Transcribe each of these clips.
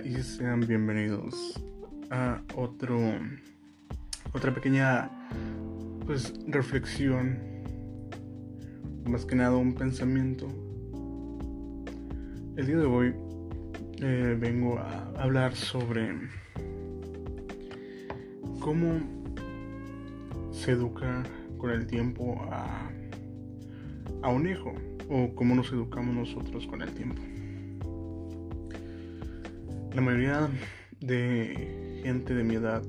Y sean bienvenidos a otro otra pequeña pues reflexión más que nada un pensamiento. El día de hoy eh, vengo a hablar sobre cómo se educa con el tiempo a, a un hijo o cómo nos educamos nosotros con el tiempo la mayoría de gente de mi edad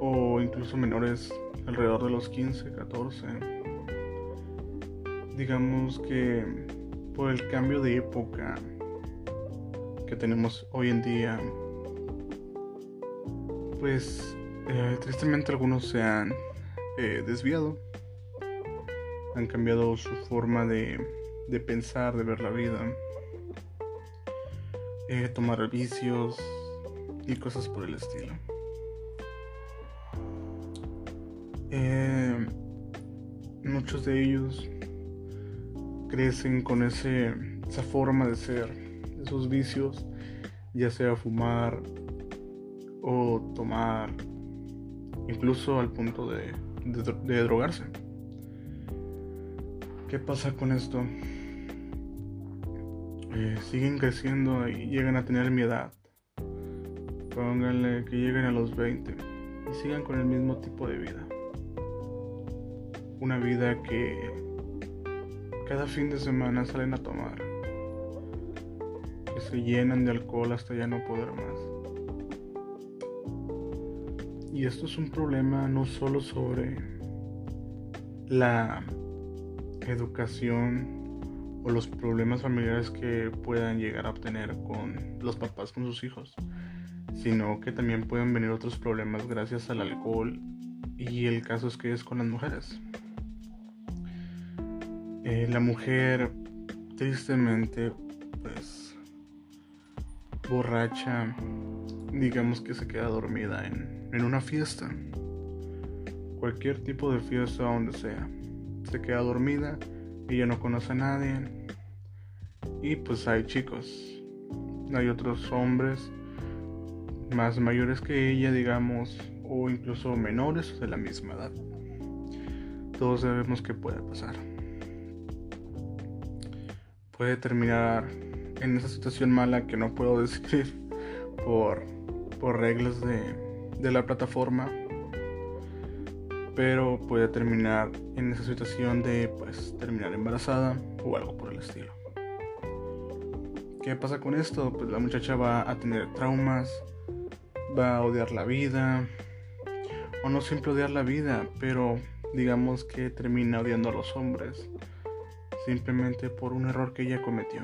o incluso menores alrededor de los 15, 14, digamos que por el cambio de época que tenemos hoy en día, pues eh, tristemente algunos se han eh, desviado, han cambiado su forma de, de pensar, de ver la vida eh, tomar vicios y cosas por el estilo. Eh, muchos de ellos crecen con ese, esa forma de ser, esos vicios, ya sea fumar o tomar, incluso al punto de, de drogarse. ¿Qué pasa con esto? Siguen creciendo y llegan a tener mi edad. Pónganle que lleguen a los 20 y sigan con el mismo tipo de vida. Una vida que cada fin de semana salen a tomar. Que se llenan de alcohol hasta ya no poder más. Y esto es un problema no solo sobre la educación o los problemas familiares que puedan llegar a obtener con los papás con sus hijos, sino que también pueden venir otros problemas gracias al alcohol y el caso es que es con las mujeres. Eh, la mujer tristemente pues borracha digamos que se queda dormida en, en una fiesta cualquier tipo de fiesta donde sea se queda dormida ella no conoce a nadie. Y pues hay chicos. Hay otros hombres más mayores que ella, digamos, o incluso menores de la misma edad. Todos sabemos que puede pasar. Puede terminar en esa situación mala que no puedo decir por, por reglas de, de la plataforma pero puede terminar en esa situación de pues terminar embarazada o algo por el estilo. ¿Qué pasa con esto? Pues la muchacha va a tener traumas, va a odiar la vida, o no siempre odiar la vida, pero digamos que termina odiando a los hombres, simplemente por un error que ella cometió.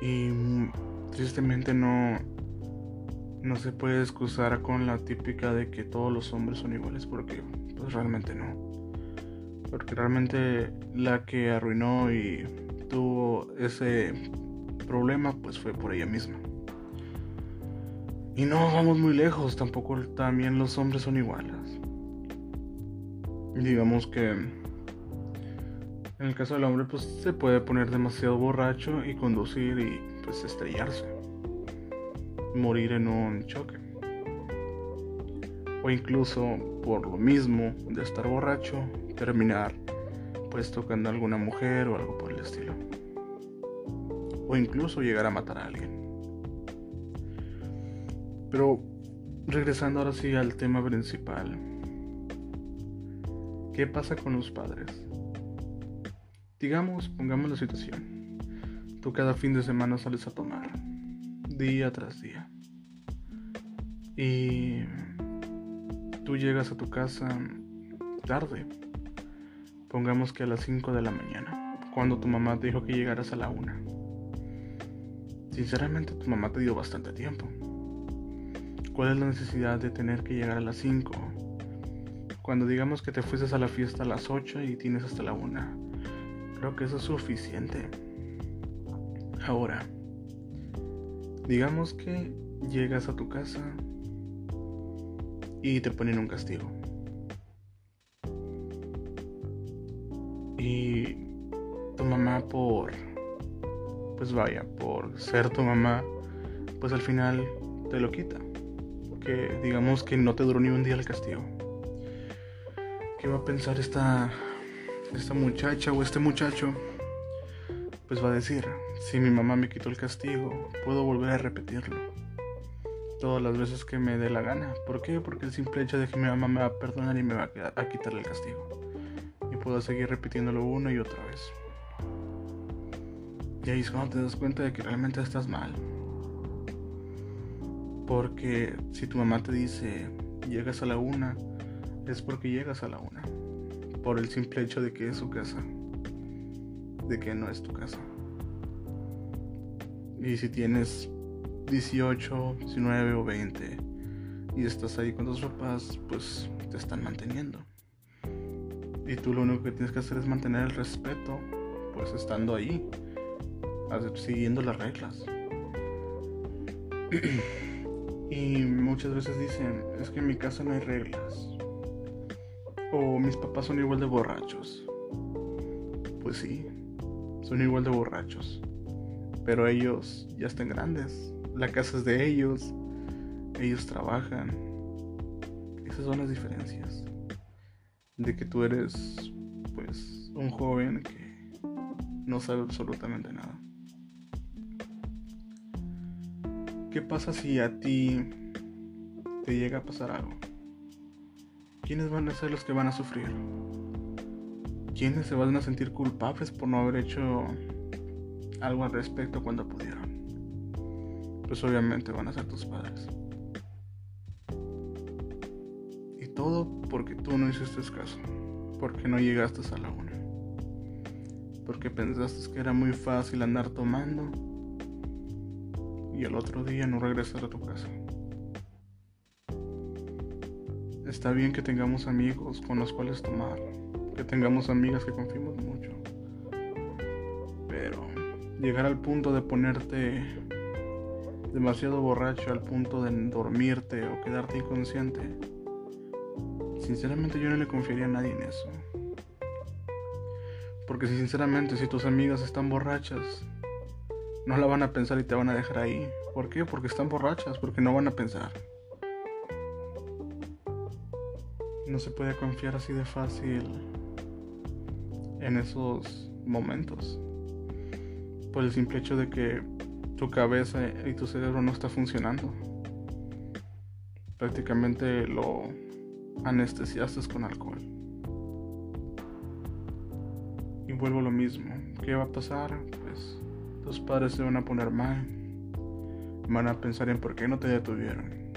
Y tristemente no, no se puede excusar con la típica de que todos los hombres son iguales porque pues realmente no. Porque realmente la que arruinó y tuvo ese problema pues fue por ella misma. Y no vamos muy lejos, tampoco también los hombres son iguales. Digamos que en el caso del hombre pues se puede poner demasiado borracho y conducir y pues estrellarse morir en un choque. O incluso por lo mismo de estar borracho, terminar pues tocando a alguna mujer o algo por el estilo. O incluso llegar a matar a alguien. Pero regresando ahora sí al tema principal. ¿Qué pasa con los padres? Digamos, pongamos la situación. Tú cada fin de semana sales a tomar día tras día. Y tú llegas a tu casa tarde, pongamos que a las 5 de la mañana, cuando tu mamá te dijo que llegaras a la 1. Sinceramente tu mamá te dio bastante tiempo. ¿Cuál es la necesidad de tener que llegar a las 5? Cuando digamos que te fueses a la fiesta a las 8 y tienes hasta la 1. Creo que eso es suficiente. Ahora, Digamos que llegas a tu casa y te ponen un castigo. Por pues vaya, por ser tu mamá, pues al final te lo quita. Que digamos que no te duró ni un día el castigo. ¿Qué va a pensar esta, esta muchacha o este muchacho? Pues va a decir, si mi mamá me quitó el castigo, puedo volver a repetirlo. Todas las veces que me dé la gana. ¿Por qué? Porque el simple hecho de que mi mamá me va a perdonar y me va a, a quitar el castigo. Y puedo seguir repitiéndolo una y otra vez. Y ahí es cuando te das cuenta de que realmente estás mal. Porque si tu mamá te dice llegas a la una, es porque llegas a la una. Por el simple hecho de que es su casa. De que no es tu casa. Y si tienes 18, 19 o 20 y estás ahí con tus papás, pues te están manteniendo. Y tú lo único que tienes que hacer es mantener el respeto, pues estando ahí siguiendo las reglas. y muchas veces dicen, es que en mi casa no hay reglas. O mis papás son igual de borrachos. Pues sí, son igual de borrachos. Pero ellos ya están grandes. La casa es de ellos. Ellos trabajan. Esas son las diferencias. De que tú eres, pues, un joven que no sabe absolutamente nada. ¿Qué pasa si a ti te llega a pasar algo? ¿Quiénes van a ser los que van a sufrir? ¿Quiénes se van a sentir culpables por no haber hecho algo al respecto cuando pudieron? Pues obviamente van a ser tus padres. Y todo porque tú no hiciste caso, porque no llegaste a la una, porque pensaste que era muy fácil andar tomando y el otro día no regresar a tu casa. Está bien que tengamos amigos con los cuales tomar, que tengamos amigas que confiemos mucho, pero llegar al punto de ponerte demasiado borracho, al punto de dormirte o quedarte inconsciente, sinceramente yo no le confiaría a nadie en eso. Porque si sinceramente si tus amigas están borrachas, no la van a pensar y te van a dejar ahí. ¿Por qué? Porque están borrachas, porque no van a pensar. No se puede confiar así de fácil en esos momentos. Por el simple hecho de que tu cabeza y tu cerebro no está funcionando. Prácticamente lo anestesiaste con alcohol. Y vuelvo lo mismo. ¿Qué va a pasar? Pues tus padres se van a poner mal. Van a pensar en por qué no te detuvieron.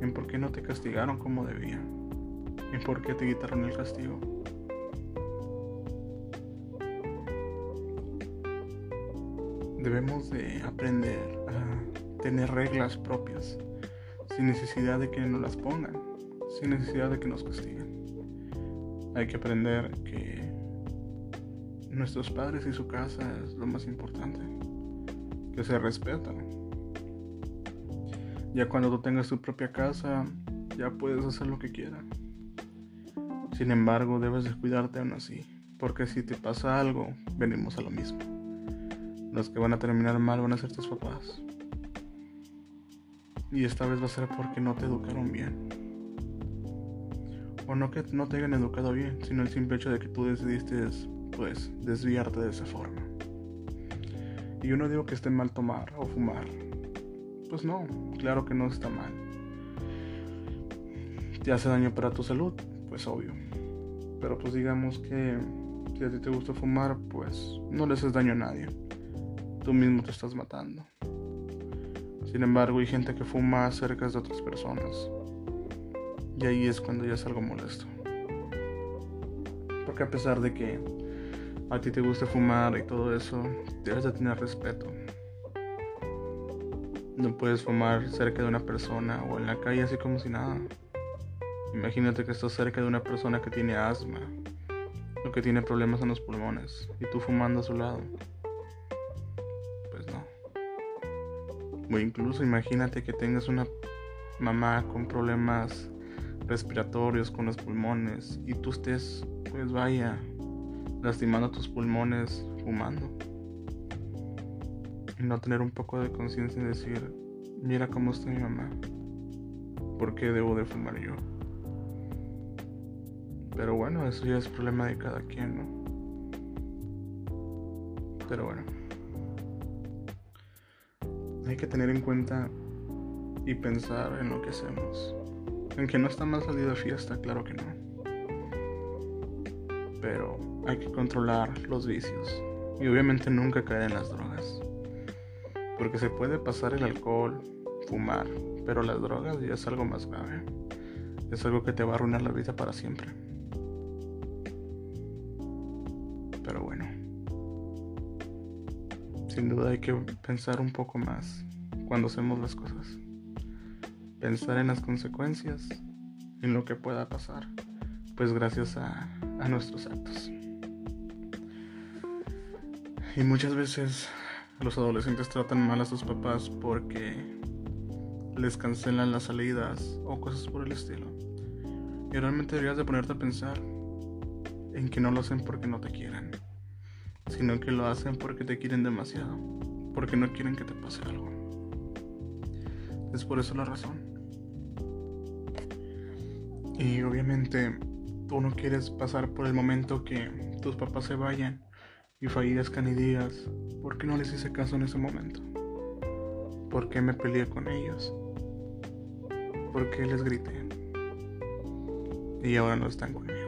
En por qué no te castigaron como debían. En por qué te quitaron el castigo. Debemos de aprender a tener reglas propias sin necesidad de que nos las pongan, sin necesidad de que nos castiguen. Hay que aprender que nuestros padres y su casa es lo más importante. Que se respetan. Ya cuando tú tengas tu propia casa, ya puedes hacer lo que quieras. Sin embargo, debes de cuidarte aún así. Porque si te pasa algo, venimos a lo mismo. Los que van a terminar mal van a ser tus papás. Y esta vez va a ser porque no te educaron bien. O no que no te hayan educado bien, sino el simple hecho de que tú decidiste pues desviarte de esa forma. Y yo no digo que esté mal tomar o fumar. Pues no, claro que no está mal. Te hace daño para tu salud, pues obvio. Pero pues digamos que si a ti te gusta fumar, pues no le haces daño a nadie. Tú mismo te estás matando. Sin embargo, hay gente que fuma cerca de otras personas. Y ahí es cuando ya es algo molesto. Porque a pesar de que a ti te gusta fumar y todo eso, debes de tener respeto. No puedes fumar cerca de una persona o en la calle así como si nada. Imagínate que estás cerca de una persona que tiene asma o que tiene problemas en los pulmones y tú fumando a su lado. Pues no. O incluso imagínate que tengas una mamá con problemas respiratorios con los pulmones y tú estés, pues vaya, lastimando tus pulmones fumando. y no tener un poco de conciencia y decir, mira cómo está mi mamá, ¿por qué debo de fumar yo? Pero bueno, eso ya es problema de cada quien, ¿no? Pero bueno. Hay que tener en cuenta y pensar en lo que hacemos. En que no está mal salir de fiesta, claro que no. Pero hay que controlar los vicios. Y obviamente nunca caer en las drogas. Porque se puede pasar el alcohol, fumar, pero las drogas ya es algo más grave. Es algo que te va a arruinar la vida para siempre. Pero bueno. Sin duda hay que pensar un poco más cuando hacemos las cosas. Pensar en las consecuencias, en lo que pueda pasar, pues gracias a, a nuestros actos. Y muchas veces los adolescentes tratan mal a sus papás porque les cancelan las salidas o cosas por el estilo. Y realmente deberías de ponerte a pensar en que no lo hacen porque no te quieren, sino que lo hacen porque te quieren demasiado, porque no quieren que te pase algo. Es por eso la razón. Y obviamente tú no quieres pasar por el momento que tus papás se vayan y fallezcan y digas, ¿por qué no les hice caso en ese momento? ¿Por qué me peleé con ellos? ¿Por qué les grité? Y ahora no están conmigo.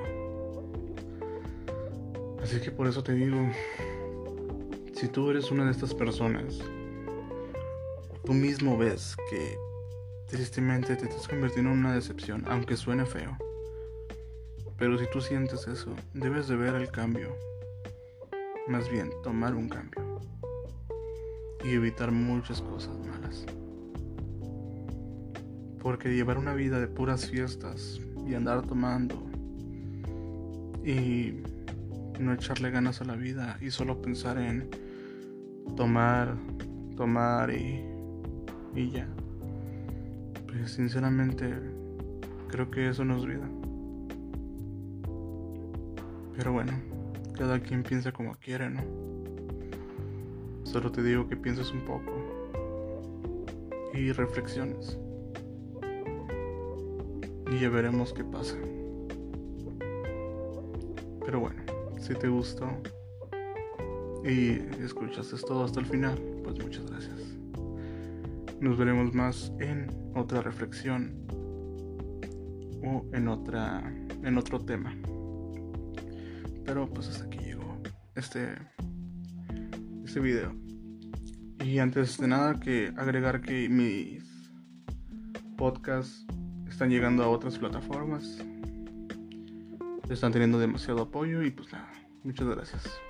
Así que por eso te digo, si tú eres una de estas personas, tú mismo ves que tristemente te estás convirtiendo en una decepción, aunque suene feo. Pero si tú sientes eso, debes de ver el cambio más bien tomar un cambio y evitar muchas cosas malas. Porque llevar una vida de puras fiestas y andar tomando y no echarle ganas a la vida y solo pensar en tomar, tomar y, y ya. Pues sinceramente creo que eso no es vida. Pero bueno. Cada quien piensa como quiere, ¿no? Solo te digo que pienses un poco y reflexiones. Y ya veremos qué pasa. Pero bueno, si te gustó y escuchaste todo hasta el final, pues muchas gracias. Nos veremos más en otra reflexión o en otra en otro tema. Pero pues hasta aquí llegó este, este video. Y antes de nada que agregar que mis podcasts están llegando a otras plataformas. Están teniendo demasiado apoyo y pues nada, muchas gracias.